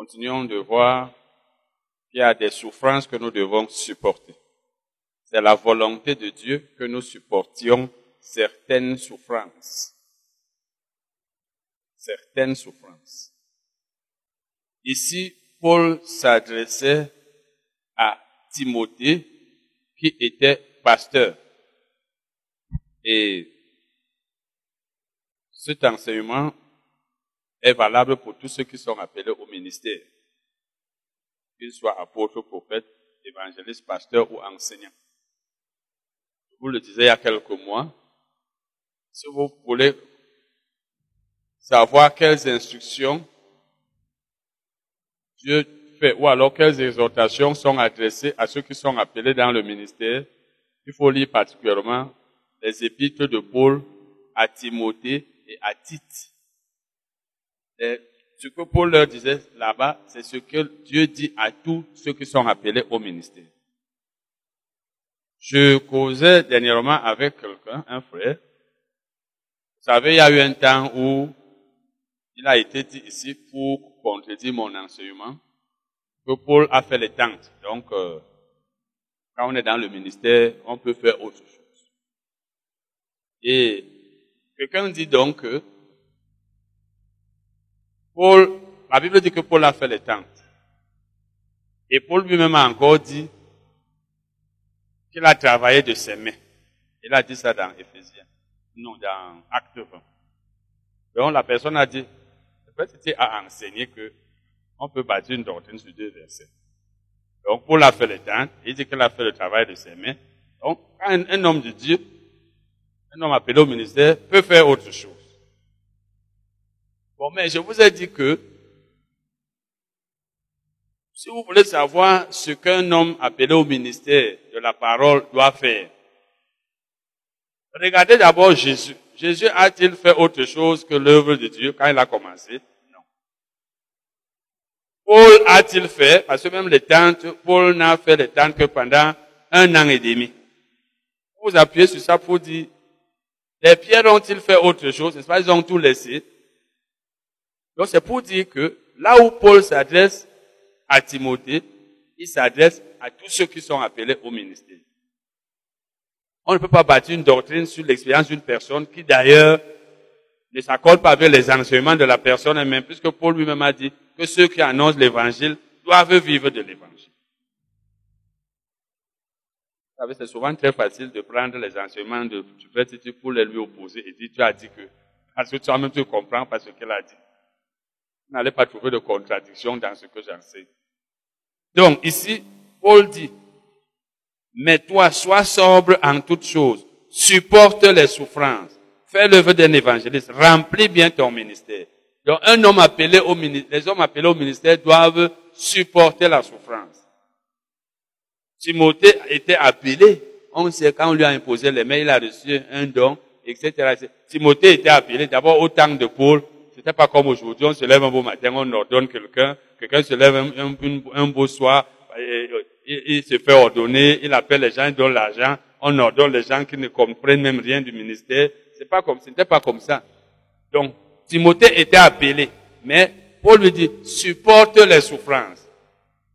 continuons de voir qu'il y a des souffrances que nous devons supporter. C'est la volonté de Dieu que nous supportions certaines souffrances. Certaines souffrances. Ici, Paul s'adressait à Timothée, qui était pasteur. Et cet enseignement est valable pour tous ceux qui sont appelés au ministère, qu'ils soient apôtres, prophètes, évangélistes, pasteurs ou enseignants. Je vous le disais il y a quelques mois, si vous voulez savoir quelles instructions Dieu fait, ou alors quelles exhortations sont adressées à ceux qui sont appelés dans le ministère, il faut lire particulièrement les épîtres de Paul à Timothée et à Tite. Ce que Paul leur disait là-bas, c'est ce que Dieu dit à tous ceux qui sont appelés au ministère. Je causais dernièrement avec quelqu'un, un frère. Vous savez, il y a eu un temps où il a été dit ici pour contredire mon enseignement que Paul a fait les tentes. Donc, euh, quand on est dans le ministère, on peut faire autre chose. Et quelqu'un dit donc que Paul, la Bible dit que Paul a fait les tentes. Et Paul lui-même a encore dit qu'il a travaillé de ses mains. Il a dit ça dans Ephésiens. Non, dans Acte 20. Donc la personne a dit, c'était à enseigner que on peut bâtir une doctrine sur deux versets. Donc, Paul a fait le temps, il dit qu'il a fait le travail de ses mains. Donc, un, un homme de Dieu, un homme appelé au ministère, peut faire autre chose. Bon, mais je vous ai dit que, si vous voulez savoir ce qu'un homme appelé au ministère de la parole doit faire, regardez d'abord Jésus. Jésus a-t-il fait autre chose que l'œuvre de Dieu quand il a commencé? Non. Paul a-t-il fait, parce que même les tentes, Paul n'a fait les tentes que pendant un an et demi. Vous appuyez sur ça pour dire, les pierres ont-ils fait autre chose? N'est-ce pas? Ils ont tout laissé. Donc c'est pour dire que là où Paul s'adresse à Timothée, il s'adresse à tous ceux qui sont appelés au ministère. On ne peut pas bâtir une doctrine sur l'expérience d'une personne qui d'ailleurs ne s'accorde pas avec les enseignements de la personne elle-même, puisque Paul lui-même a dit que ceux qui annoncent l'évangile doivent vivre de l'évangile. Vous savez, c'est souvent très facile de prendre les enseignements de tu pour les lui opposer et dire tu as dit que, parce que toi-même tu comprends pas ce qu'il a dit. Vous n'allez pas trouver de contradiction dans ce que j'enseigne. Donc, ici, Paul dit, mais toi, sois sobre en toutes choses. Supporte les souffrances. Fais l'œuvre d'un évangéliste. Remplis bien ton ministère. Donc, un homme appelé au ministère, les hommes appelés au ministère doivent supporter la souffrance. Timothée était appelé. On sait quand on lui a imposé les mains, il a reçu un don, etc. Timothée était appelé d'abord au temps de Paul. C'était pas comme aujourd'hui, on se lève un beau matin, on ordonne quelqu'un, quelqu'un se lève un, beau soir, il, se fait ordonner, il appelle les gens, il donne l'argent, on ordonne les gens qui ne comprennent même rien du ministère. C'est pas comme, c'était pas comme ça. Donc, Timothée était appelé, mais Paul lui dit, supporte les souffrances.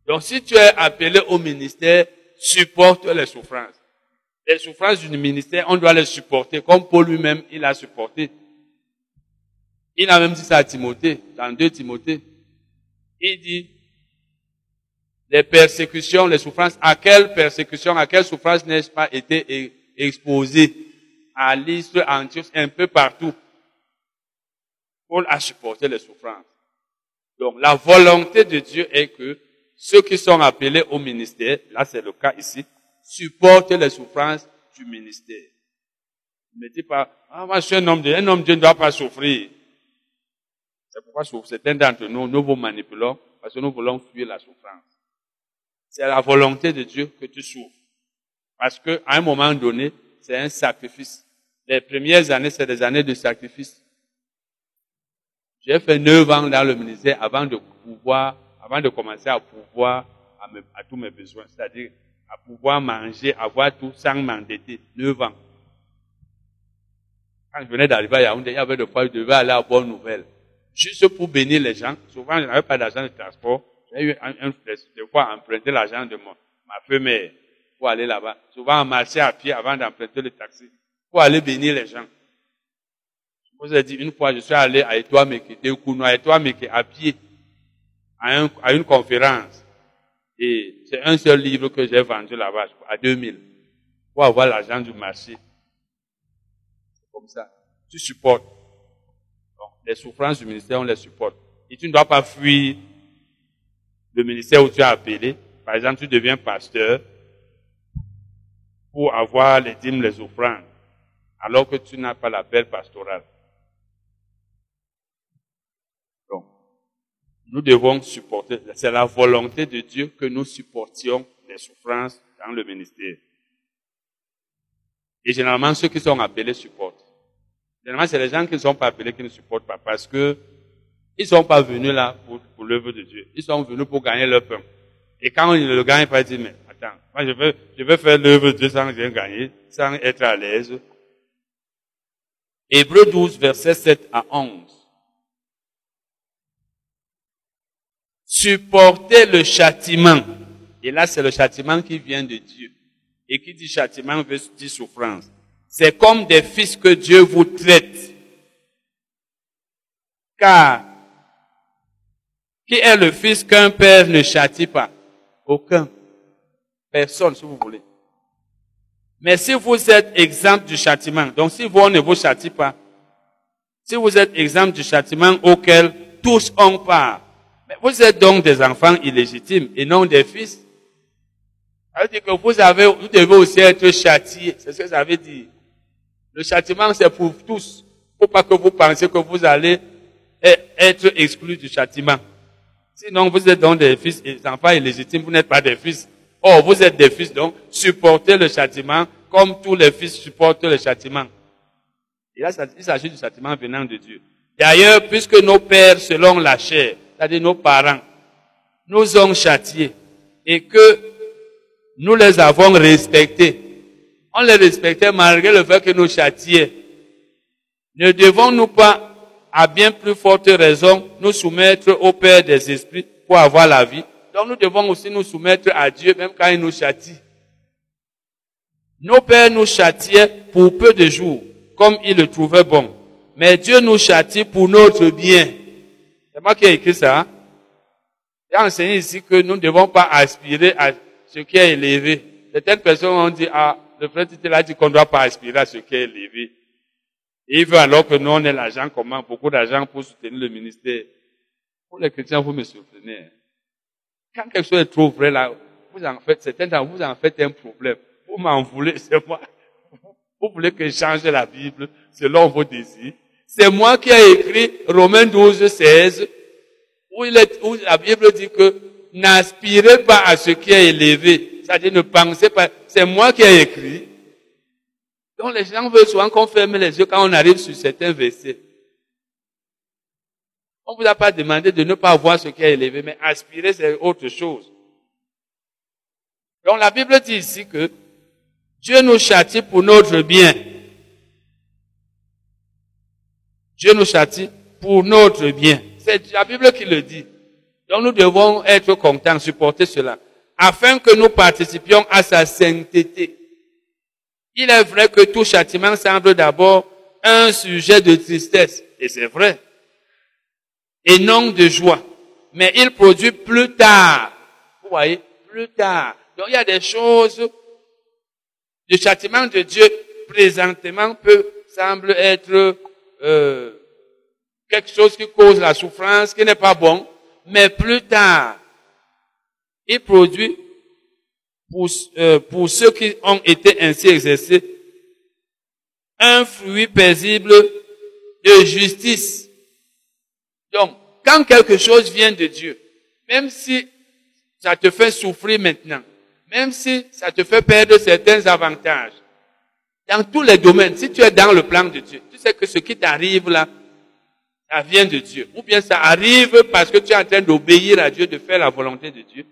Donc, si tu es appelé au ministère, supporte les souffrances. Les souffrances du ministère, on doit les supporter, comme Paul lui-même, il a supporté. Il a même dit ça à Timothée, dans 2 Timothée. Il dit, les persécutions, les souffrances, à quelle persécution, à quelle souffrance n'ai-je pas été exposé? À l'Istre, Antioche, un peu partout. Paul a supporté les souffrances. Donc, la volonté de Dieu est que ceux qui sont appelés au ministère, là c'est le cas ici, supportent les souffrances du ministère. Ne dis pas, ah, moi je suis un homme de, un homme de Dieu ne doit pas souffrir. C'est pourquoi certains d'entre nous, nous vous manipulons, parce que nous voulons fuir la souffrance. C'est la volonté de Dieu que tu souffres. Parce qu'à un moment donné, c'est un sacrifice. Les premières années, c'est des années de sacrifice. J'ai fait neuf ans dans le ministère avant de pouvoir, avant de commencer à pouvoir à, tous mes besoins. C'est-à-dire à pouvoir manger, avoir tout sans m'endetter. Neuf ans. Quand je venais d'arriver à Yaoundé, il y avait de fois, je devais aller à Bonne Nouvelle. Juste pour bénir les gens. Souvent, je n'avais pas d'argent de transport. J'ai eu un, un, des fois emprunter l'argent de mon, ma femme pour aller là-bas. Souvent, on marchait à pied avant d'emprunter le taxi pour aller bénir les gens. Je vous ai dit, une fois, je suis allé à Etoile-Meke, à Etoile-Meke, à pied, à, un, à une conférence. Et c'est un seul livre que j'ai vendu là-bas, à 2000, pour avoir l'argent du marché. C'est comme ça. Tu supportes. Donc, les souffrances du ministère, on les supporte. Et tu ne dois pas fuir le ministère où tu as appelé. Par exemple, tu deviens pasteur pour avoir les dîmes, les offrandes, alors que tu n'as pas l'appel pastoral. nous devons supporter, c'est la volonté de Dieu que nous supportions les souffrances dans le ministère. Et généralement, ceux qui sont appelés supportent. Généralement, c'est les gens qui ne sont pas appelés qui ne supportent pas parce que ils ne sont pas venus là pour, pour l'œuvre de Dieu. Ils sont venus pour gagner leur pain. Et quand ils ne le gagnent pas, disent, mais attends, moi je veux, je veux faire l'œuvre de Dieu sans rien gagner, sans être à l'aise. Hébreu 12, versets 7 à 11. supporter le châtiment. Et là, c'est le châtiment qui vient de Dieu. Et qui dit châtiment veut dire souffrance. C'est comme des fils que Dieu vous traite. Car, qui est le fils qu'un père ne châtie pas? Aucun. Personne, si vous voulez. Mais si vous êtes exemple du châtiment, donc si vous ne vous châtie pas, si vous êtes exemple du châtiment auquel tous ont part, mais vous êtes donc des enfants illégitimes et non des fils. Ça veut dire que vous avez, vous devez aussi être châtiés. C'est ce que ça veut dire. Le châtiment, c'est pour tous. Faut pas que vous pensiez que vous allez être exclus du châtiment. Sinon, vous êtes donc des fils, des enfants illégitimes, vous n'êtes pas des fils. Oh, vous êtes des fils, donc supportez le châtiment comme tous les fils supportent le châtiment. Et là, il s'agit du châtiment venant de Dieu. D'ailleurs, puisque nos pères, selon la chair, c'est-à-dire nos parents, nous ont châtiés et que nous les avons respectés. On les respectait malgré le fait que nous châtions. Ne devons-nous pas, à bien plus forte raison, nous soumettre au Père des esprits pour avoir la vie? Donc nous devons aussi nous soumettre à Dieu même quand il nous châtie. Nos pères nous châtiaient pour peu de jours, comme ils le trouvaient bon. Mais Dieu nous châtie pour notre bien c'est moi qui ai écrit ça. Hein? J'ai enseigné ici que nous ne devons pas aspirer à ce qui est élevé. Certaines personnes ont dit, ah, le frère Tite a dit qu'on ne doit pas aspirer à ce qui est élevé. Il veut alors que nous, on ait l'argent comment, beaucoup d'argent pour soutenir le ministère. Pour les chrétiens, vous me soutenez. Hein. Quand quelque chose est trop vrai là, vous en faites, certains vous en faites un problème. Vous m'en voulez, c'est moi. Vous voulez que je change la Bible selon vos désirs. C'est moi qui ai écrit Romains 12, 16, où, il est, où la Bible dit que n'aspirez pas à ce qui est élevé. C'est-à-dire ne pensez pas. C'est moi qui ai écrit. Donc les gens veulent souvent qu'on ferme les yeux quand on arrive sur certains versets. On ne vous a pas demandé de ne pas voir ce qui est élevé, mais aspirer c'est autre chose. Donc la Bible dit ici que Dieu nous châtie pour notre bien. Dieu nous châtie pour notre bien. C'est la Bible qui le dit. Donc nous devons être contents, supporter cela, afin que nous participions à sa sainteté. Il est vrai que tout châtiment semble d'abord un sujet de tristesse, et c'est vrai, et non de joie. Mais il produit plus tard, vous voyez, plus tard. Donc il y a des choses, le châtiment de Dieu présentement peut, semble être euh, quelque chose qui cause la souffrance, qui n'est pas bon, mais plus tard, il produit pour, euh, pour ceux qui ont été ainsi exercés un fruit paisible de justice. Donc, quand quelque chose vient de Dieu, même si ça te fait souffrir maintenant, même si ça te fait perdre certains avantages, dans tous les domaines, si tu es dans le plan de Dieu, tu sais que ce qui t'arrive là, ça vient de Dieu. Ou bien ça arrive parce que tu es en train d'obéir à Dieu, de faire la volonté de Dieu.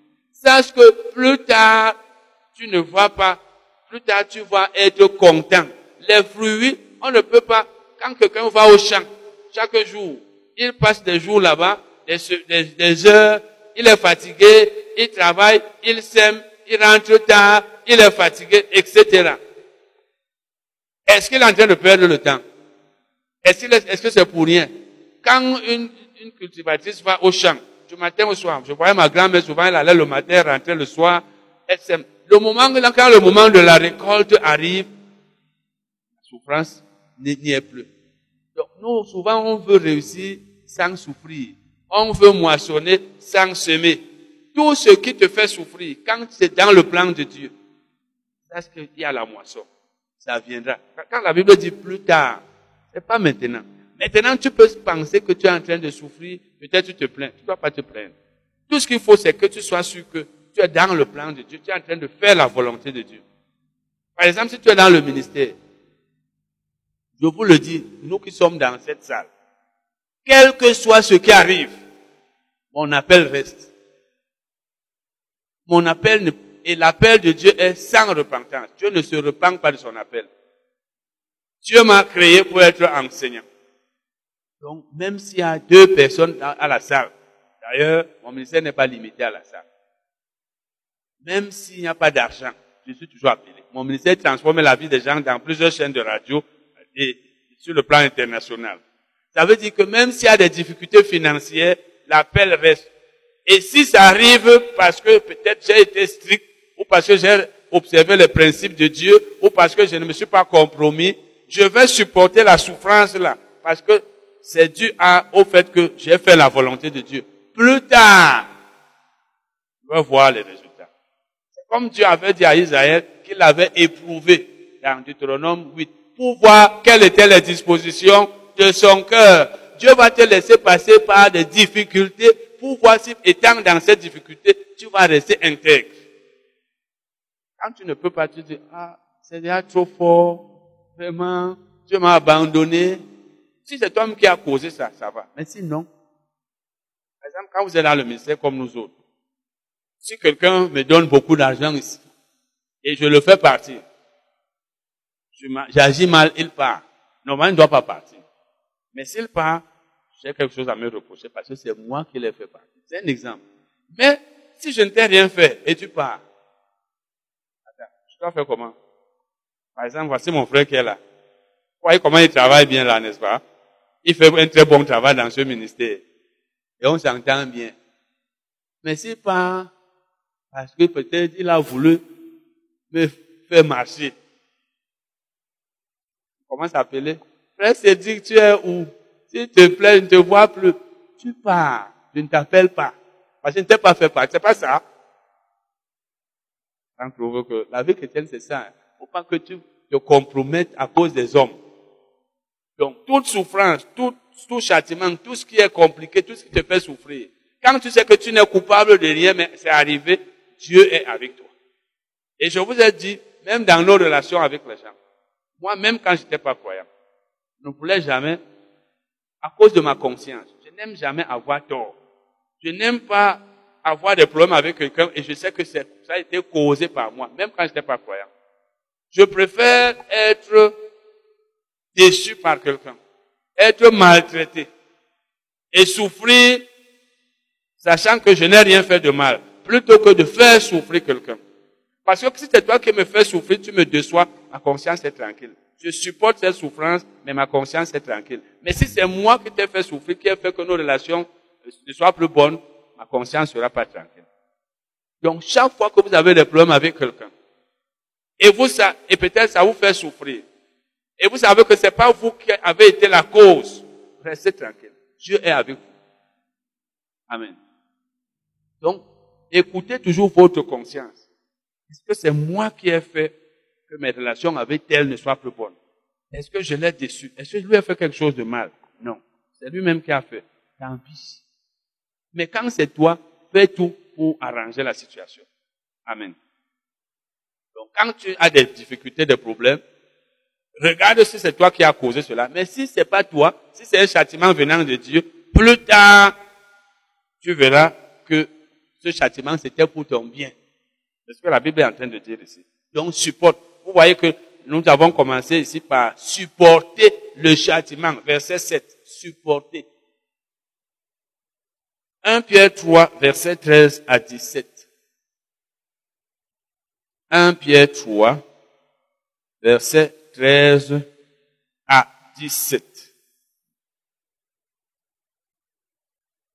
Sache que plus tard, tu ne vois pas, plus tard tu vas être content. Les fruits, on ne peut pas, quand quelqu'un va au champ, chaque jour, il passe des jours là-bas, des, heures, il est fatigué, il travaille, il sème, il rentre tard, il est fatigué, etc. Est-ce qu'il est en train de perdre le temps? Est-ce est, que c'est pour rien? Quand une, une cultivatrice va au champ, du matin au soir, je voyais ma grand-mère souvent, elle allait le matin, rentrer le soir, elle. Le moment, quand le moment de la récolte arrive, la souffrance n'y est plus. Donc, nous, souvent, on veut réussir sans souffrir. On veut moissonner sans semer. Tout ce qui te fait souffrir, quand c'est dans le plan de Dieu, parce qu'il y a la moisson. Ça viendra. Quand la Bible dit plus tard, c'est pas maintenant. Maintenant, tu peux penser que tu es en train de souffrir. Peut-être tu te plains. Tu ne dois pas te plaindre. Tout ce qu'il faut, c'est que tu sois sûr que tu es dans le plan de Dieu. Tu es en train de faire la volonté de Dieu. Par exemple, si tu es dans le ministère, je vous le dis, nous qui sommes dans cette salle, quel que soit ce qui arrive, mon appel reste. Mon appel et l'appel de Dieu est sans repentance. Dieu ne se repent pas de son appel. Dieu m'a créé pour être enseignant. Donc, même s'il y a deux personnes à la salle, d'ailleurs, mon ministère n'est pas limité à la salle. Même s'il n'y a pas d'argent, je suis toujours appelé. Mon ministère transforme la vie des gens dans plusieurs chaînes de radio et sur le plan international. Ça veut dire que même s'il y a des difficultés financières, l'appel reste. Et si ça arrive parce que peut-être j'ai été strict, ou parce que j'ai observé les principes de Dieu, ou parce que je ne me suis pas compromis, je vais supporter la souffrance là. Parce que c'est dû au fait que j'ai fait la volonté de Dieu. Plus tard, je vais voir les résultats. C'est comme Dieu avait dit à Israël qu'il avait éprouvé dans Deutéronome 8 pour voir quelles étaient les dispositions de son cœur. Dieu va te laisser passer par des difficultés pour voir si, étant dans cette difficulté, tu vas rester intègre. Quand tu ne peux pas, tu dis, ah, c'est déjà trop fort, vraiment, Dieu m'a abandonné. Si c'est toi qui as causé ça, ça va. Mais sinon, par exemple, quand vous êtes dans le ministère comme nous autres, si quelqu'un me donne beaucoup d'argent ici, et je le fais partir, j'agis mal, il part. Normalement, il ne doit pas partir. Mais s'il part, j'ai quelque chose à me reprocher parce que c'est moi qui l'ai fait partir. C'est un exemple. Mais si je ne t'ai rien fait et tu pars, attends, je dois faire comment? Par exemple, voici mon frère qui est là. Vous voyez comment il travaille bien là, n'est-ce pas? Il fait un très bon travail dans ce ministère. Et on s'entend bien. Mais s'il part, parce que peut-être il a voulu me faire marcher, comment s'appeler? Frère Cédric, tu es où? S'il te plaît, je ne te vois plus. Tu pars. Je ne t'appelle pas. Parce que je ne t'ai pas fait part. C'est pas ça. que la vie chrétienne, c'est ça. Faut pas que tu te compromettes à cause des hommes. Donc, toute souffrance, tout, tout châtiment, tout ce qui est compliqué, tout ce qui te fait souffrir. Quand tu sais que tu n'es coupable de rien, mais c'est arrivé, Dieu est avec toi. Et je vous ai dit, même dans nos relations avec les gens, moi, même quand je n'étais pas croyant, je ne voulais jamais, à cause de ma conscience, je n'aime jamais avoir tort. Je n'aime pas avoir des problèmes avec quelqu'un et je sais que ça a été causé par moi, même quand je n'étais pas croyant. Je préfère être déçu par quelqu'un, être maltraité et souffrir sachant que je n'ai rien fait de mal, plutôt que de faire souffrir quelqu'un. Parce que si c'est toi qui me fais souffrir, tu me déçois, ma conscience est tranquille. Je supporte cette souffrance, mais ma conscience est tranquille. Mais si c'est moi qui t'ai fait souffrir, qui a fait que nos relations ne soient plus bonnes, ma conscience sera pas tranquille. Donc, chaque fois que vous avez des problèmes avec quelqu'un, et vous, ça, et peut-être ça vous fait souffrir, et vous savez que c'est pas vous qui avez été la cause, restez tranquille. Dieu est avec vous. Amen. Donc, écoutez toujours votre conscience. Est-ce que c'est moi qui ai fait que mes relations avec elle ne soient plus bonnes? Est-ce que je l'ai déçu Est-ce que je lui ai fait quelque chose de mal? Non. C'est lui-même qui a fait. Tant pis. Mais quand c'est toi, fais tout pour arranger la situation. Amen. Donc quand tu as des difficultés, des problèmes, regarde si c'est toi qui as causé cela. Mais si c'est pas toi, si c'est un châtiment venant de Dieu, plus tard, tu verras que ce châtiment c'était pour ton bien. C'est ce que la Bible est en train de dire ici. Donc, supporte. Vous voyez que nous avons commencé ici par supporter le châtiment. Verset 7. Supporter. 1 Pierre 3, verset 13 à 17. 1 Pierre 3, verset 13 à 17.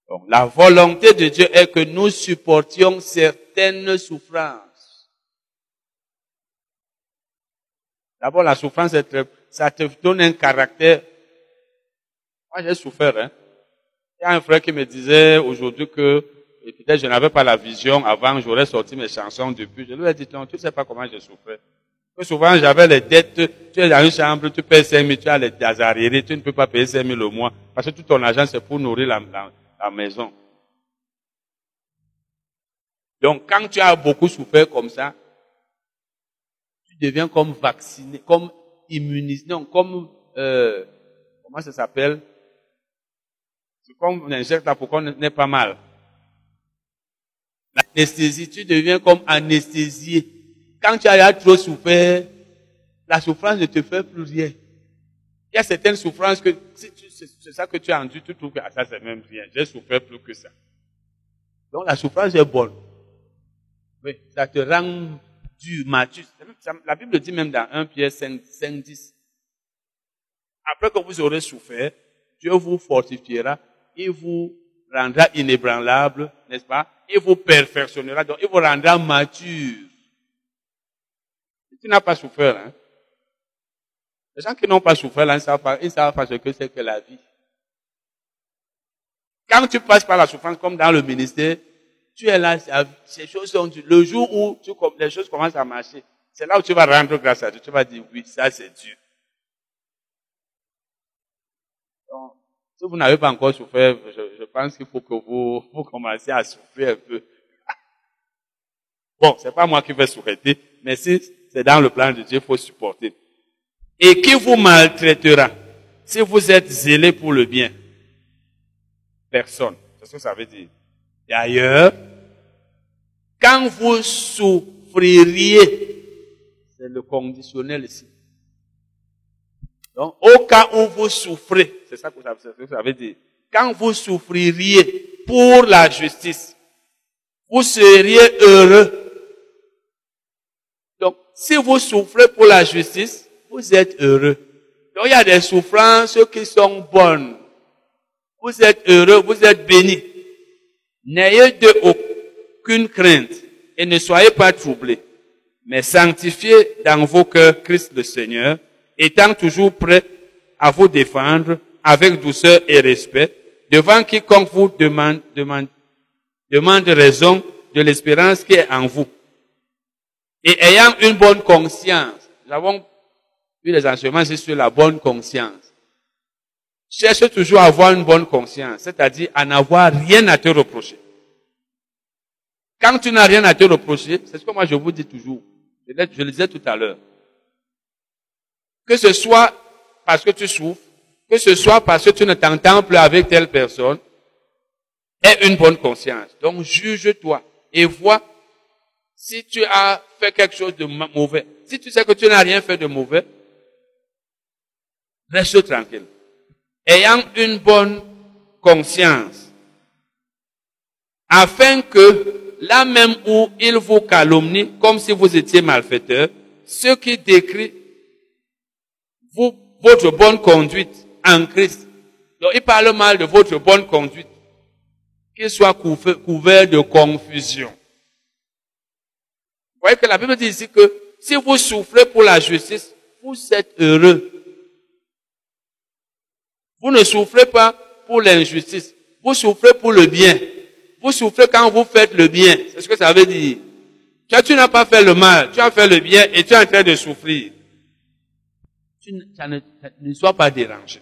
Donc, la volonté de Dieu est que nous supportions certaines souffrances. D'abord, la souffrance, ça te donne un caractère. Moi, j'ai souffert. Hein. Il y a un frère qui me disait aujourd'hui que peut-être je n'avais pas la vision avant, j'aurais sorti mes chansons depuis. Je lui ai dit, non, tu ne sais pas comment j'ai souffert. Souvent, j'avais les dettes, tu es dans une chambre, tu payes 5 000, tu as les arriérés, tu ne peux pas payer 5 000 au mois, parce que tout ton argent, c'est pour nourrir la, la maison. Donc, quand tu as beaucoup souffert comme ça, tu deviens comme vacciné, comme immunisé, non, comme, euh, comment ça s'appelle? C'est comme on injecte là pour qu'on n'ait pas mal. L'anesthésie, tu deviens comme anesthésié. Quand tu as trop souffert, la souffrance ne te fait plus rien. Il y a certaines souffrances que, c'est ça que tu as entendu, tu trouves que ah, ça c'est même rien. J'ai souffert plus que ça. Donc la souffrance est bonne. Oui, ça te rend dur, mature. La Bible dit même dans 1 Pierre 5, 5 10. Après que vous aurez souffert, Dieu vous fortifiera, il vous rendra inébranlable, n'est-ce pas? Il vous perfectionnera, donc il vous rendra mature. Tu n'as pas souffert, hein? Les gens qui n'ont pas souffert, là, ils ne savent pas, savent pas ce que c'est que la vie. Quand tu passes par la souffrance, comme dans le ministère, tu es là, ces choses sont le jour où les choses commencent à marcher, c'est là où tu vas rendre grâce à Dieu. Tu vas dire, oui, ça c'est Dieu. Donc, si vous n'avez pas encore souffert, je, pense qu'il faut que vous, commenciez à souffrir un peu. Bon, c'est pas moi qui vais souhaiter, mais si c'est dans le plan de Dieu, il faut supporter et qui vous maltraitera si vous êtes zélé pour le bien? Personne. C'est ce que ça veut dire. D'ailleurs, quand vous souffririez, c'est le conditionnel ici. Donc, au cas où vous souffrez, c'est ça que ça veut dire. Quand vous souffririez pour la justice, vous seriez heureux. Si vous souffrez pour la justice, vous êtes heureux. Donc il y a des souffrances qui sont bonnes. Vous êtes heureux, vous êtes bénis. N'ayez de aucune crainte et ne soyez pas troublés, mais sanctifiez dans vos cœurs Christ le Seigneur, étant toujours prêt à vous défendre avec douceur et respect devant quiconque vous demande, demande, demande raison de l'espérance qui est en vous. Et ayant une bonne conscience, nous avons puis les enseignements, sur la bonne conscience. Cherche toujours à avoir une bonne conscience, c'est-à-dire à, n'avoir rien à te reprocher. Quand tu n'as rien à te reprocher, c'est ce que moi je vous dis toujours. Je, je le disais tout à l'heure. Que ce soit parce que tu souffres, que ce soit parce que tu ne t'entends plus avec telle personne, aie une bonne conscience. Donc juge-toi et vois si tu as fait quelque chose de mauvais. Si tu sais que tu n'as rien fait de mauvais, Reste tranquille. Ayant une bonne conscience. Afin que, là même où il vous calomnie, comme si vous étiez malfaiteur, ce qui décrit votre bonne conduite en Christ. Donc, il parle mal de votre bonne conduite. Qu'il soit couvert de confusion. Voyez que la Bible dit ici que si vous souffrez pour la justice, vous êtes heureux. Vous ne souffrez pas pour l'injustice. Vous souffrez pour le bien. Vous souffrez quand vous faites le bien. C'est ce que ça veut dire. Toi, tu n'as pas fait le mal. Tu as fait le bien et tu es en train de souffrir. Tu ne, ne sois pas dérangé.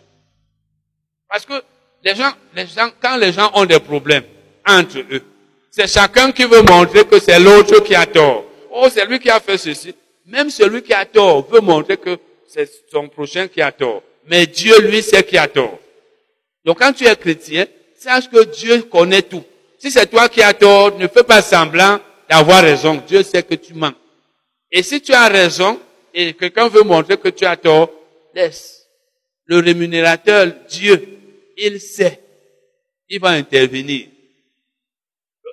Parce que les gens, les gens, quand les gens ont des problèmes entre eux, c'est chacun qui veut montrer que c'est l'autre qui a tort. Oh, c'est lui qui a fait ceci. Même celui qui a tort veut montrer que c'est son prochain qui a tort mais Dieu, lui, sait qui a tort. Donc quand tu es chrétien, sache que Dieu connaît tout. Si c'est toi qui as tort, ne fais pas semblant d'avoir raison. Dieu sait que tu mens. Et si tu as raison, et quelqu'un veut montrer que tu as tort, laisse. Le rémunérateur, Dieu, il sait. Il va intervenir.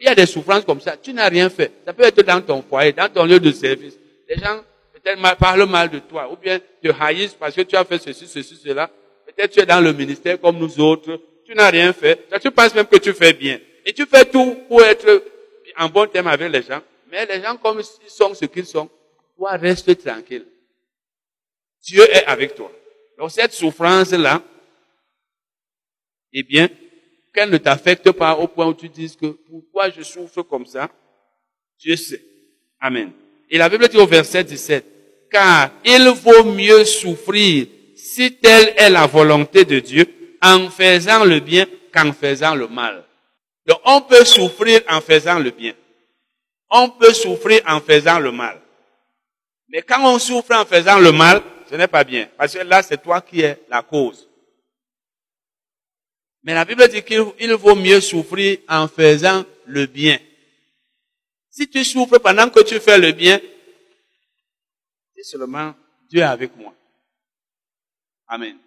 Il y a des souffrances comme ça. Tu n'as rien fait. Ça peut être dans ton foyer, dans ton lieu de service. Les gens peut-être parlent mal de toi, ou bien te haïssent parce que tu as fait ceci, ceci, cela. Peut-être tu es dans le ministère comme nous autres. Tu n'as rien fait. tu penses même que tu fais bien. Et tu fais tout pour être en bon terme avec les gens. Mais les gens, comme ils sont ce qu'ils sont, toi, reste tranquille. Dieu est avec toi. Donc cette souffrance-là, eh bien, qu'elle ne t'affecte pas au point où tu dises que pourquoi je souffre comme ça, Dieu sait. Amen. Et la Bible dit au verset 17, car il vaut mieux souffrir si telle est la volonté de Dieu en faisant le bien qu'en faisant le mal. Donc on peut souffrir en faisant le bien. On peut souffrir en faisant le mal. Mais quand on souffre en faisant le mal, ce n'est pas bien. Parce que là, c'est toi qui es la cause. Mais la Bible dit qu'il vaut mieux souffrir en faisant le bien. Si tu souffres pendant que tu fais le bien, c'est seulement Dieu est avec moi. Amen.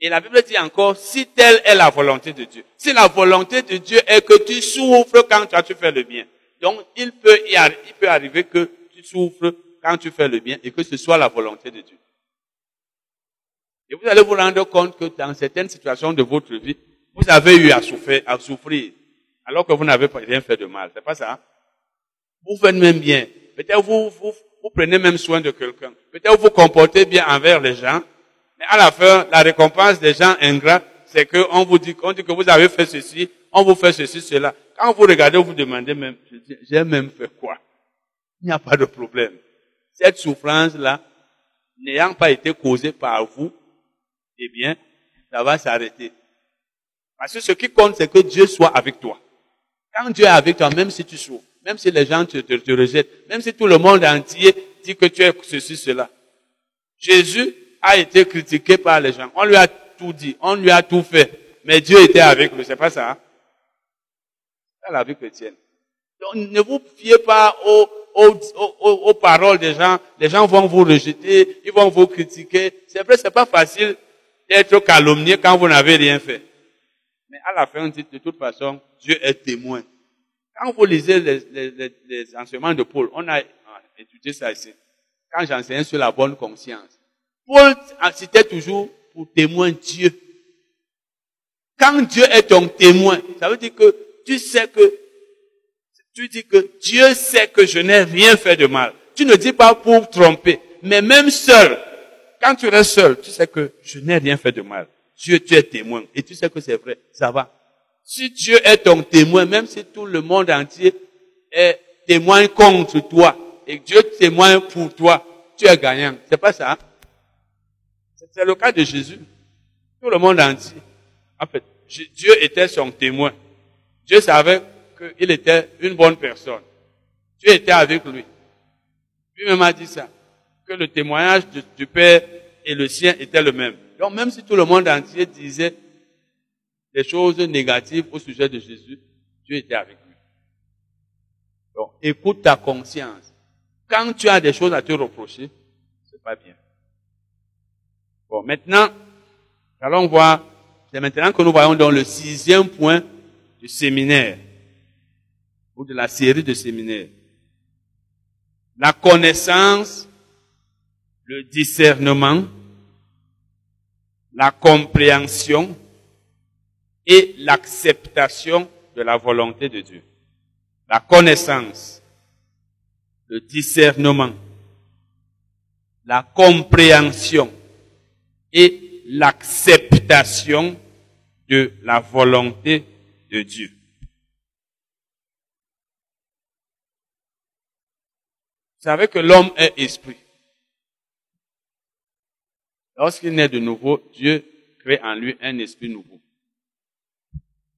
Et la Bible dit encore, si telle est la volonté de Dieu. Si la volonté de Dieu est que tu souffres quand tu fais le bien. Donc, il peut, il peut arriver que tu souffres quand tu fais le bien et que ce soit la volonté de Dieu. Et vous allez vous rendre compte que dans certaines situations de votre vie, vous avez eu à souffrir, à souffrir alors que vous n'avez rien fait de mal. C'est pas ça? Vous faites même bien. Peut-être vous, vous, vous prenez même soin de quelqu'un. Peut-être vous vous comportez bien envers les gens. Mais à la fin, la récompense des gens ingrats, c'est qu'on vous dit, on dit que vous avez fait ceci, on vous fait ceci, cela. Quand vous regardez, vous vous demandez même, j'ai même fait quoi? Il n'y a pas de problème. Cette souffrance-là, n'ayant pas été causée par vous, eh bien, ça va s'arrêter. Parce que ce qui compte, c'est que Dieu soit avec toi. Quand Dieu est avec toi, même si tu souffres, même si les gens te, te, rejettent, même si tout le monde entier dit que tu es ceci, cela. Jésus a été critiqué par les gens. On lui a tout dit, on lui a tout fait. Mais Dieu était avec lui, c'est pas ça. Hein? C'est la vie chrétienne. Donc ne vous fiez pas aux, aux, aux, aux, paroles des gens. Les gens vont vous rejeter, ils vont vous critiquer. C'est vrai, c'est pas facile d'être calomnié quand vous n'avez rien fait. Mais à la fin, on dit de toute façon, Dieu est témoin. Quand vous lisez les, les, les, enseignements de Paul, on a étudié ça ici. Quand j'enseignais sur la bonne conscience, Paul citait toujours pour témoin Dieu. Quand Dieu est ton témoin, ça veut dire que tu sais que, tu dis que Dieu sait que je n'ai rien fait de mal. Tu ne dis pas pour tromper, mais même seul, quand tu restes seul, tu sais que je n'ai rien fait de mal. Dieu, tu es témoin. Et tu sais que c'est vrai. Ça va. Si Dieu est ton témoin, même si tout le monde entier est témoin contre toi, et Dieu témoigne pour toi, tu es gagnant. C'est pas ça. Hein? C'est le cas de Jésus. Tout le monde entier. En fait, Dieu était son témoin. Dieu savait qu'il était une bonne personne. Dieu était avec lui. Lui-même dit ça que le témoignage du Père et le sien était le même. Donc même si tout le monde entier disait des choses négatives au sujet de Jésus, Dieu était avec lui. Donc écoute ta conscience. Quand tu as des choses à te reprocher, c'est pas bien. Bon, maintenant, allons voir, c'est maintenant que nous voyons dans le sixième point du séminaire, ou de la série de séminaires. La connaissance le discernement, la compréhension et l'acceptation de la volonté de Dieu. La connaissance, le discernement, la compréhension et l'acceptation de la volonté de Dieu. Vous savez que l'homme est esprit. Lorsqu'il naît de nouveau, Dieu crée en lui un esprit nouveau.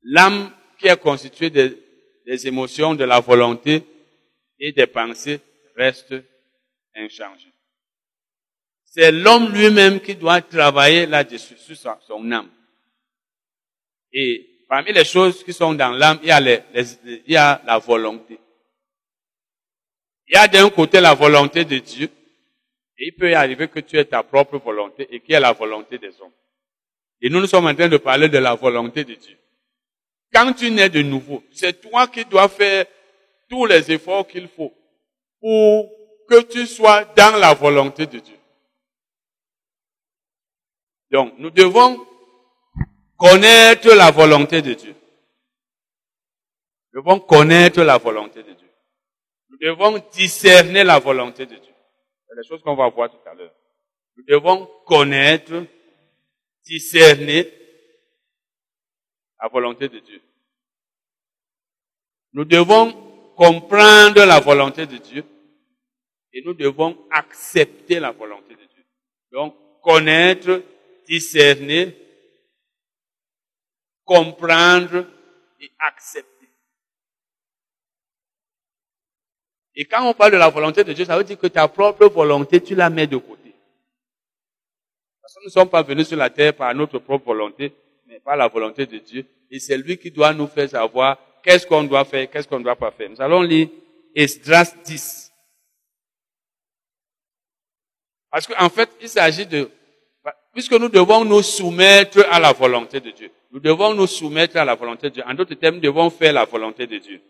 L'âme qui est constituée des, émotions, de la volonté et des pensées reste inchangée. C'est l'homme lui-même qui doit travailler là-dessus, sur son âme. Et parmi les choses qui sont dans l'âme, il y a, la volonté. Il y a d'un côté la volonté de Dieu et il peut y arriver que tu aies ta propre volonté et qui est la volonté des hommes. Et nous, nous sommes en train de parler de la volonté de Dieu. quand tu nais de nouveau, c'est toi qui dois faire tous les efforts qu'il faut pour que tu sois dans la volonté de Dieu. Donc, nous devons connaître la volonté de Dieu. Nous devons connaître la volonté de Dieu. Nous devons discerner la volonté de Dieu. C'est les choses qu'on va voir tout à l'heure. Nous devons connaître, discerner la volonté de Dieu. Nous devons comprendre la volonté de Dieu et nous devons accepter la volonté de Dieu. Donc, connaître, discerner, comprendre et accepter. Et quand on parle de la volonté de Dieu, ça veut dire que ta propre volonté, tu la mets de côté. Parce que nous ne sommes pas venus sur la terre par notre propre volonté, mais par la volonté de Dieu. Et c'est lui qui doit nous faire savoir qu'est-ce qu'on doit faire, qu'est-ce qu'on ne doit pas faire. Nous allons lire Esdras 10. Parce qu'en fait, il s'agit de, puisque nous devons nous soumettre à la volonté de Dieu. Nous devons nous soumettre à la volonté de Dieu. En d'autres termes, nous devons faire la volonté de Dieu.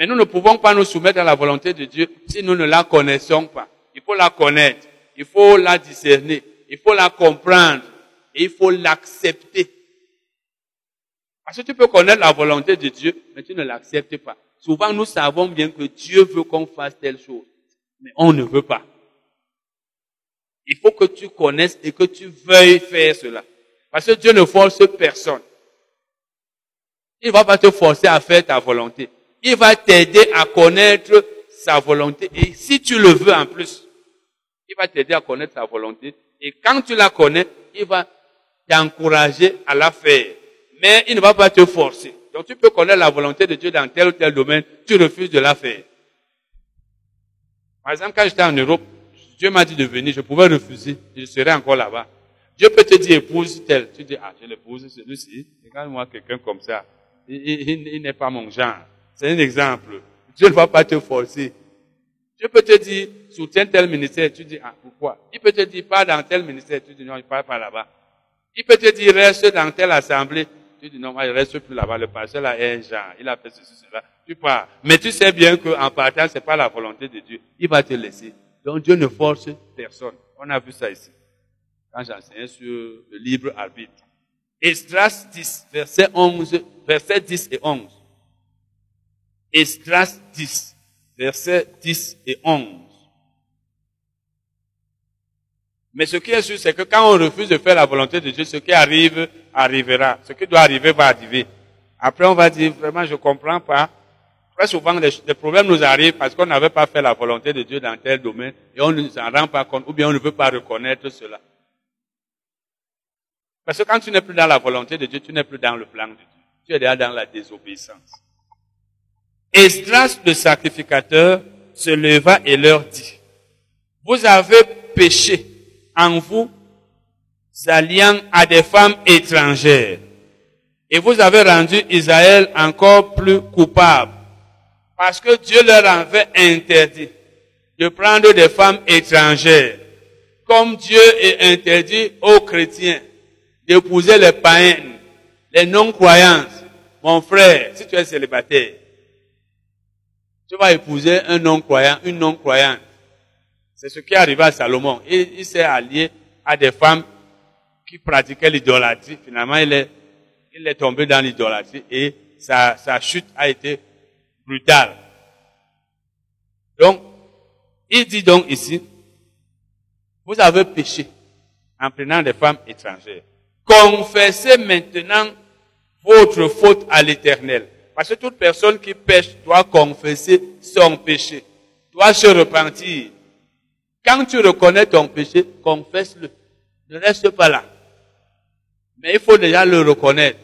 Mais nous ne pouvons pas nous soumettre à la volonté de Dieu si nous ne la connaissons pas. Il faut la connaître. Il faut la discerner. Il faut la comprendre. Et il faut l'accepter. Parce que tu peux connaître la volonté de Dieu, mais tu ne l'acceptes pas. Souvent, nous savons bien que Dieu veut qu'on fasse telle chose, mais on ne veut pas. Il faut que tu connaisses et que tu veuilles faire cela. Parce que Dieu ne force personne. Il ne va pas te forcer à faire ta volonté. Il va t'aider à connaître sa volonté. Et si tu le veux en plus, il va t'aider à connaître sa volonté. Et quand tu la connais, il va t'encourager à la faire mais il ne va pas te forcer. Donc tu peux connaître la volonté de Dieu dans tel ou tel domaine, tu refuses de la faire. Par exemple, quand j'étais en Europe, Dieu m'a dit de venir, je pouvais refuser, je serais encore là-bas. Dieu peut te dire épouse tel. Tu dis, ah, je l'épouse celui-ci. Regarde-moi quelqu'un comme ça. Il, n'est pas mon genre. C'est un exemple. Dieu ne va pas te forcer. Dieu peut te dire, soutiens tel ministère. Tu dis, ah, pourquoi? Il peut te dire, pas dans tel ministère. Tu dis, non, il part pas là-bas. Il peut te dire, reste dans telle assemblée. Tu dis non, moi je reste plus là-bas. Le pasteur là est un genre. Il a fait ceci, cela. Tu pars. Mais tu sais bien qu'en partant, c'est pas la volonté de Dieu. Il va te laisser. Donc Dieu ne force personne. On a vu ça ici. Quand j'enseignais sur le libre arbitre. Estras 10, verset 11, verset 10 et 11. Estras 10, verset 10 et 11. Mais ce qui est sûr, c'est que quand on refuse de faire la volonté de Dieu, ce qui arrive, arrivera. Ce qui doit arriver va arriver. Après, on va dire, vraiment, je comprends pas. Très souvent, les, problèmes nous arrivent parce qu'on n'avait pas fait la volonté de Dieu dans tel domaine et on ne s'en rend pas compte ou bien on ne veut pas reconnaître cela. Parce que quand tu n'es plus dans la volonté de Dieu, tu n'es plus dans le plan de Dieu. Tu es déjà dans la désobéissance. Esdras, le sacrificateur, se leva et leur dit, vous avez péché en vous alliant à des femmes étrangères. Et vous avez rendu Israël encore plus coupable. Parce que Dieu leur avait interdit de prendre des femmes étrangères. Comme Dieu est interdit aux chrétiens d'épouser les païens, les non-croyants. Mon frère, si tu es célibataire, tu vas épouser un non-croyant, une non-croyante. C'est ce qui est arrivé à Salomon. Il, il s'est allié à des femmes qui pratiquaient l'idolâtrie. Finalement, il est, il est tombé dans l'idolâtrie et sa, sa chute a été brutale. Donc, il dit donc ici, vous avez péché en prenant des femmes étrangères. Confessez maintenant votre faute à l'éternel. Parce que toute personne qui pêche doit confesser son péché, doit se repentir. Quand tu reconnais ton péché, confesse-le. Ne reste pas là. Mais il faut déjà le reconnaître.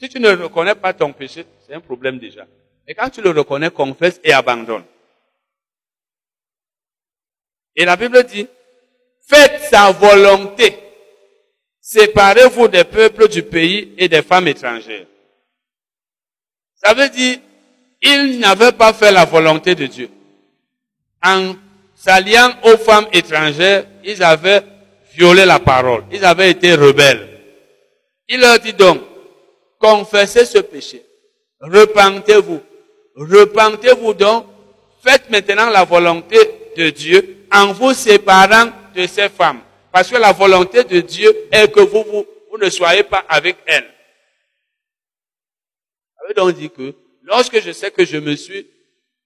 Si tu ne reconnais pas ton péché, c'est un problème déjà. Et quand tu le reconnais, confesse et abandonne. Et la Bible dit, faites sa volonté. Séparez-vous des peuples du pays et des femmes étrangères. Ça veut dire, ils n'avaient pas fait la volonté de Dieu. En s'alliant aux femmes étrangères, ils avaient violé la parole. Ils avaient été rebelles. Il leur dit donc, confessez ce péché. Repentez-vous. Repentez-vous donc. Faites maintenant la volonté de Dieu en vous séparant de ces femmes. Parce que la volonté de Dieu est que vous ne soyez pas avec elles. Veut donc que lorsque je sais que je me suis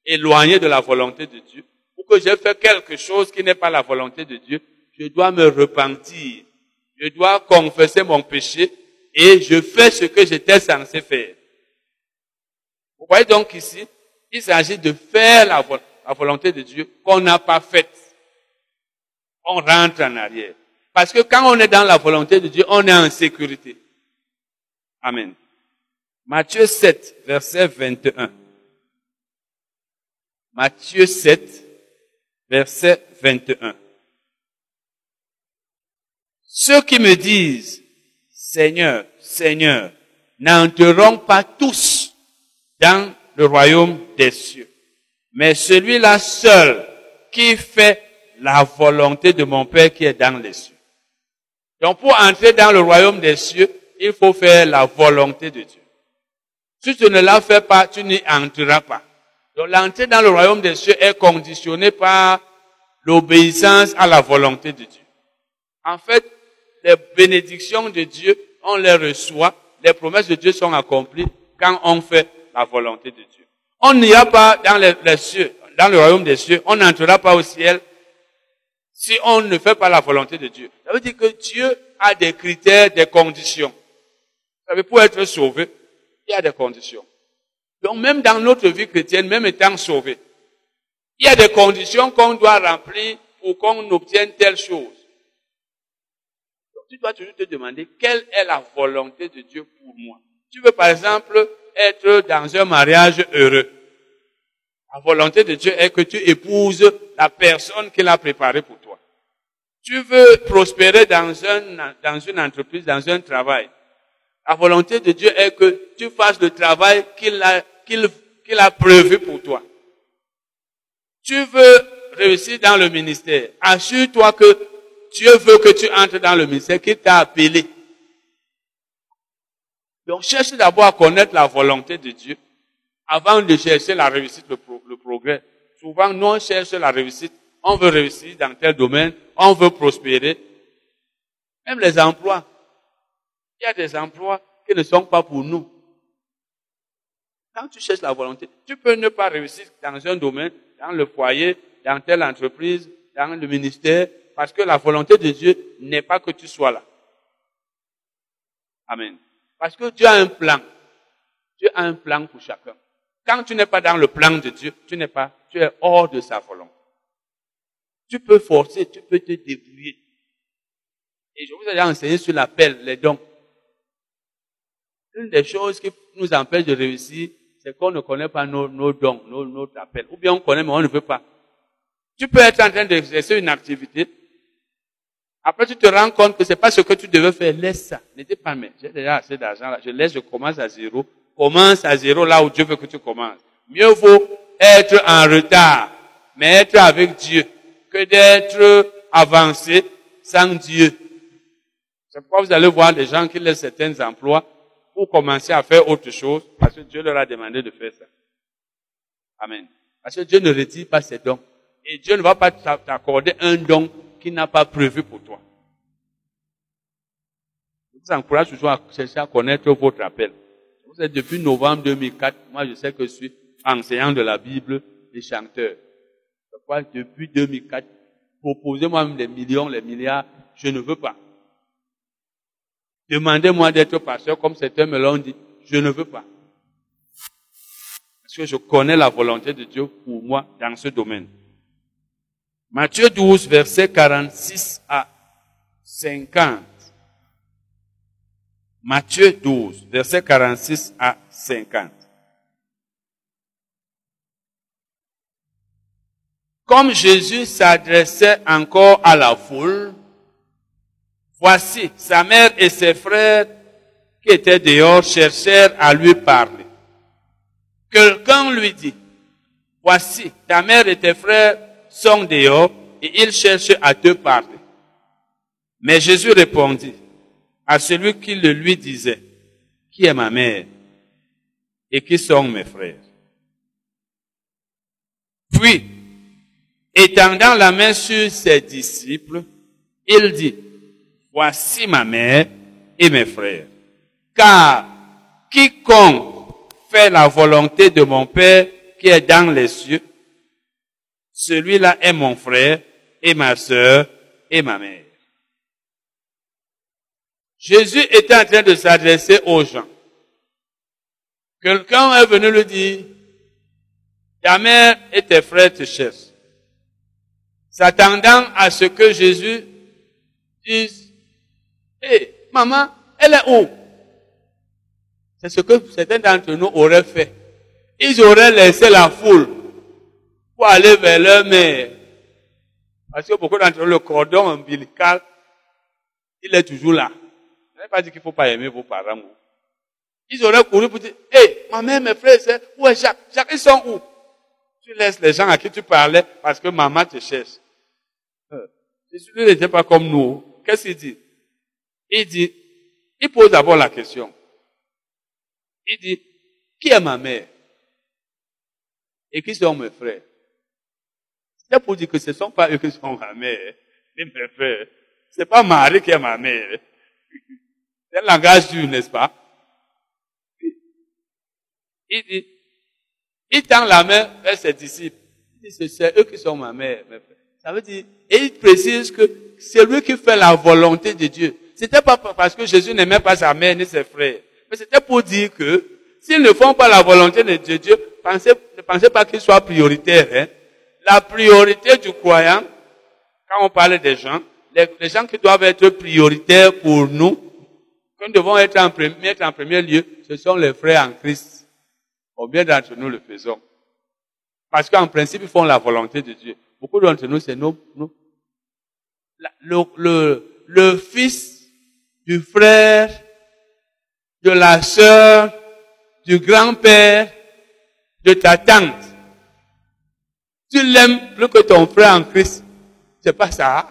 éloigné de la volonté de Dieu, ou que j'ai fait quelque chose qui n'est pas la volonté de Dieu, je dois me repentir. Je dois confesser mon péché et je fais ce que j'étais censé faire. Vous voyez donc ici, il s'agit de faire la, la volonté de Dieu qu'on n'a pas faite. On rentre en arrière. Parce que quand on est dans la volonté de Dieu, on est en sécurité. Amen. Matthieu 7, verset 21. Matthieu 7, verset 21. Ceux qui me disent, Seigneur, Seigneur, n'entreront pas tous dans le royaume des cieux, mais celui-là seul qui fait la volonté de mon Père qui est dans les cieux. Donc pour entrer dans le royaume des cieux, il faut faire la volonté de Dieu. Si tu ne la fais pas, tu n'y entreras pas. Donc l'entrée dans le royaume des cieux est conditionnée par l'obéissance à la volonté de Dieu. En fait, les bénédictions de Dieu, on les reçoit, les promesses de Dieu sont accomplies quand on fait la volonté de Dieu. On n'ira pas dans les, cieux, dans le royaume des cieux, on n'entrera pas au ciel si on ne fait pas la volonté de Dieu. Ça veut dire que Dieu a des critères, des conditions. Vous savez, pour être sauvé, il y a des conditions. Donc même dans notre vie chrétienne, même étant sauvé, il y a des conditions qu'on doit remplir pour qu'on obtienne telle chose tu dois toujours te demander quelle est la volonté de Dieu pour moi? Tu veux par exemple être dans un mariage heureux. La volonté de Dieu est que tu épouses la personne qu'il a préparée pour toi. Tu veux prospérer dans, dans une entreprise, dans un travail. La volonté de Dieu est que tu fasses le travail qu'il a, qu'il, qu'il a prévu pour toi. Tu veux réussir dans le ministère. Assure-toi que Dieu veut que tu entres dans le ministère qu'il t'a appelé. Donc cherche d'abord à connaître la volonté de Dieu avant de chercher la réussite, le, progrès. Souvent, nous on cherche la réussite. On veut réussir dans tel domaine, on veut prospérer. Même les emplois. Il y a des emplois qui ne sont pas pour nous. Quand tu cherches la volonté, tu peux ne pas réussir dans un domaine, dans le foyer, dans telle entreprise, dans le ministère, parce que la volonté de Dieu n'est pas que tu sois là. Amen. Parce que Dieu a un plan. Dieu a un plan pour chacun. Quand tu n'es pas dans le plan de Dieu, tu n'es pas, tu es hors de sa volonté. Tu peux forcer, tu peux te débrouiller. Et je vous ai enseigné sur l'appel, les dons. Une des choses qui nous empêche de réussir, c'est qu'on ne connaît pas nos, dons, nos, notre appel. Ou bien on connaît, mais on ne veut pas. Tu peux être en train d'exercer une activité, après, tu te rends compte que c'est pas ce que tu devais faire. Laisse ça. Ne dis pas, mais j'ai déjà assez d'argent là. Je laisse, je commence à zéro. Commence à zéro là où Dieu veut que tu commences. Mieux vaut être en retard, mais être avec Dieu, que d'être avancé sans Dieu. C'est pourquoi vous allez voir des gens qui laissent certains emplois pour commencer à faire autre chose, parce que Dieu leur a demandé de faire ça. Amen. Parce que Dieu ne retire pas ses dons. Et Dieu ne va pas t'accorder un don qui n'a pas prévu pour toi. Je vous encourage toujours à chercher à connaître votre appel. Vous êtes depuis novembre 2004, moi je sais que je suis enseignant de la Bible et chanteur. Pourquoi depuis 2004, proposez-moi même les millions, les milliards, je ne veux pas. Demandez-moi d'être pasteur comme certains me l'ont dit, je ne veux pas. Parce que je connais la volonté de Dieu pour moi dans ce domaine. Matthieu 12, verset 46 à 50. Matthieu 12, verset 46 à 50. Comme Jésus s'adressait encore à la foule, voici, sa mère et ses frères qui étaient dehors cherchèrent à lui parler. Quelqu'un lui dit, voici, ta mère et tes frères sont dehors et ils cherchent à te parler. Mais Jésus répondit à celui qui le lui disait, qui est ma mère et qui sont mes frères? Puis, étendant la main sur ses disciples, il dit, voici ma mère et mes frères. Car quiconque fait la volonté de mon Père qui est dans les cieux, celui-là est mon frère et ma sœur et ma mère. Jésus était en train de s'adresser aux gens. Quelqu'un est venu lui dire, ta mère et tes frères te cherchent. S'attendant à ce que Jésus dise, hé, maman, elle est où? C'est ce que certains d'entre nous auraient fait. Ils auraient laissé la foule pour aller vers leur mère. Parce que beaucoup d'entre nous, le cordon ombilical, il est toujours là. Je n'ai pas dit qu'il ne faut pas aimer vos parents. Ils auraient couru pour dire, hé, ma mère, mes frères, où est Jacques? Jacques, ils sont où? Tu laisses les gens à qui tu parlais parce que maman te cherche. Euh, Jésus n'était pas comme nous. Qu'est-ce qu'il dit? Il dit, il pose d'abord la question. Il dit, qui est ma mère? Et qui sont mes frères? C'est pour dire que ce ne sont pas eux qui sont ma mère et mes frères. C'est pas Marie qui est ma mère. C'est un langage dur, n'est-ce pas? Il dit, il tend la main vers ses disciples. Il dit, c'est eux qui sont ma mère, mes frères. Ça veut dire, et il précise que c'est lui qui fait la volonté de Dieu. C'était pas parce que Jésus n'aimait pas sa mère ni ses frères. Mais c'était pour dire que, s'ils ne font pas la volonté de Dieu, pensez, ne pensez pas qu'il soit prioritaire. Hein. La priorité du croyant, quand on parle des gens, les, les gens qui doivent être prioritaires pour nous, que nous devons être en, premier, en premier lieu, ce sont les frères en Christ. Combien d'entre nous le faisons Parce qu'en principe, ils font la volonté de Dieu. Beaucoup d'entre nous, c'est nous. nous. Le, le, le fils du frère, de la sœur, du grand-père, de ta tante. Tu l'aimes plus que ton frère en Christ. C'est pas ça.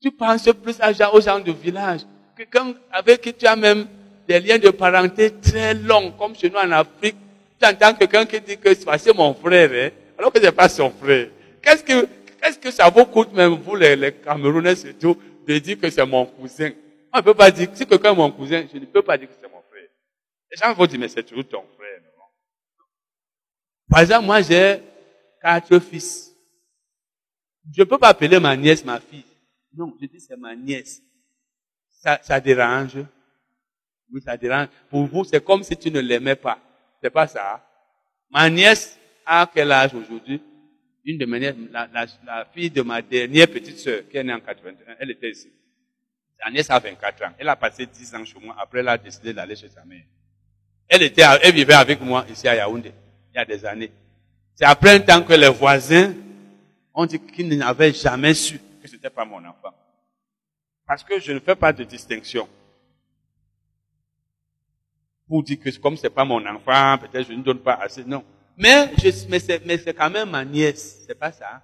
Tu penses plus à, aux gens du village. Quelqu'un avec qui tu as même des liens de parenté très longs, comme chez nous en Afrique. Tu entends quelqu'un qui dit que c'est mon frère, hein, alors que c'est pas son frère. Qu'est-ce que, qu'est-ce que ça vous coûte même, vous les, les Camerounais surtout, de dire que c'est mon cousin? On peut pas dire, si quelqu'un est mon cousin, je ne peux pas dire que c'est mon frère. Les gens vont dire, mais c'est toujours ton frère. Par exemple, moi j'ai quatre fils. Je ne peux pas appeler ma nièce ma fille. Non, je dis c'est ma nièce. Ça, dérange. Oui, ça dérange. Pour vous, c'est comme si tu ne l'aimais pas. C'est pas ça. Ma nièce a quel âge aujourd'hui? Une de mes la, la, fille de ma dernière petite sœur, qui est née en 81, elle était ici. Sa nièce a 24 ans. Elle a passé 10 ans chez moi. Après, elle a décidé d'aller chez sa mère. Elle était, elle vivait avec moi ici à Yaoundé, il y a des années. C'est après un temps que les voisins ont dit qu'ils n'avaient jamais su que c'était pas mon enfant. Parce que je ne fais pas de distinction. Pour dire que comme c'est pas mon enfant, peut-être je ne donne pas assez. Non. Mais, mais c'est quand même ma nièce. C'est pas ça.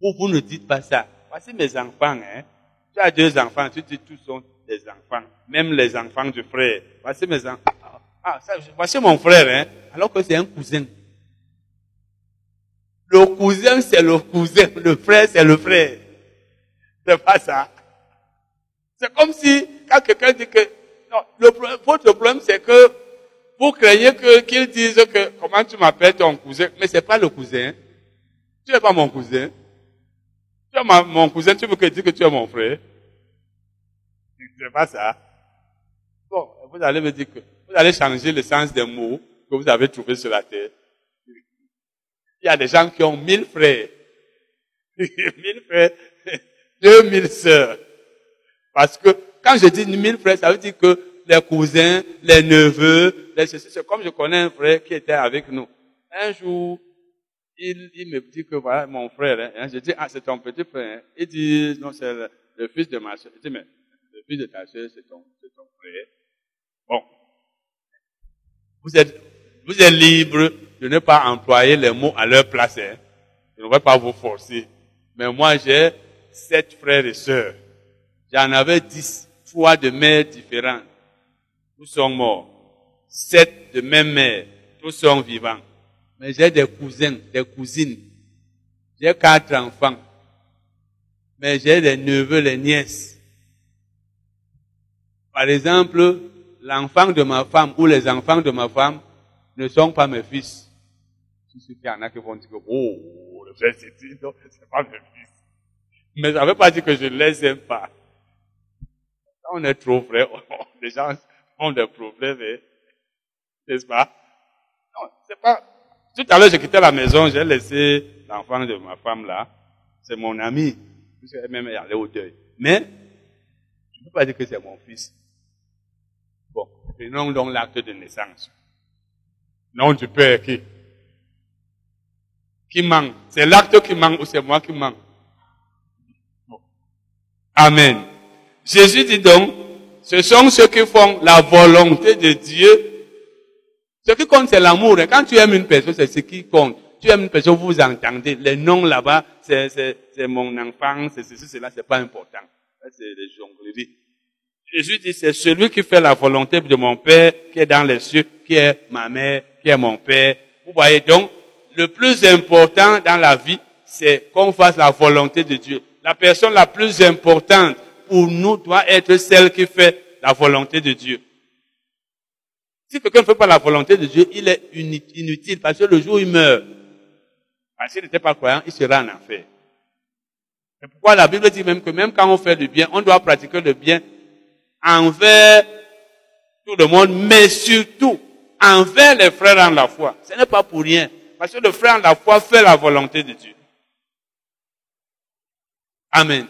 Vous, vous ne dites pas ça. Voici mes enfants, hein. Tu as deux enfants, tu dis tous sont des enfants. Même les enfants du frère. Voici mes enfants. Ah, ça, voici mon frère, hein. Alors que c'est un cousin. Le cousin, c'est le cousin. Le frère, c'est le frère. C'est pas ça. C'est comme si, quand quelqu'un dit que, non, votre problème, c'est que vous craignez que, qu'ils disent que, comment tu m'appelles ton cousin? Mais c'est pas le cousin. Tu n'es pas mon cousin. Es ma, mon cousin, tu veux que je dise que tu es mon frère? C'est pas ça. Bon, vous allez me dire que, vous allez changer le sens des mots que vous avez trouvés sur la terre. Il y a des gens qui ont mille frères. mille frères, deux mille sœurs. Parce que quand je dis mille frères, ça veut dire que les cousins, les neveux, les c'est comme je connais un frère qui était avec nous. Un jour, il, me dit que voilà mon frère. Hein. Je dis, ah, c'est ton petit frère. Il dit, non, c'est le, fils de ma soeur. Je dis, mais le fils de ta soeur, c'est ton, ton frère. Bon. Vous êtes, vous êtes libre de ne pas employer les mots à leur place. Hein. Je ne vais pas vous forcer. Mais moi, j'ai sept frères et sœurs. J'en avais dix fois de mères différentes. tous sont morts. Sept de même mère, tous sont vivants. Mais j'ai des cousins, des cousines. J'ai quatre enfants. Mais j'ai des neveux, des nièces. Par exemple, l'enfant de ma femme ou les enfants de ma femme ne sont pas mes fils. Tout ce qu'il y en a qui vont dire, oh, le frère c'est c'est pas mes fils. Mais ça ne veut pas dire que je ne les aime pas. On est trop frère, les gens ont des problèmes, hein. n'est-ce pas? Non, c'est pas, tout à l'heure, j'ai quitté la maison, j'ai laissé l'enfant de ma femme là. C'est mon ami. Puisqu'elle même est allée au deuil. Mais, je ne peux pas dire que c'est mon fils. Bon, prenons donc l'acte de naissance. Non du père qui Qui manque C'est l'acte qui manque ou c'est moi qui manque? Amen. Jésus dit donc, ce sont ceux qui font la volonté de Dieu ce qui compte, c'est l'amour. Quand tu aimes une personne, c'est ce qui compte. Tu aimes une personne, vous entendez. Les noms là-bas, c'est, c'est, mon enfant, c'est ceci, cela, c'est pas important. C'est les jongleries. Jésus dit, c'est celui qui fait la volonté de mon Père qui est dans les cieux, qui est ma mère, qui est mon Père. Vous voyez donc, le plus important dans la vie, c'est qu'on fasse la volonté de Dieu. La personne la plus importante pour nous doit être celle qui fait la volonté de Dieu. Si quelqu'un ne fait pas la volonté de Dieu, il est inutile parce que le jour où il meurt, parce qu'il n'était pas croyant, il sera en enfer. C'est pourquoi la Bible dit même que même quand on fait du bien, on doit pratiquer le bien envers tout le monde, mais surtout envers les frères en la foi. Ce n'est pas pour rien. Parce que le frère en la foi fait la volonté de Dieu. Amen.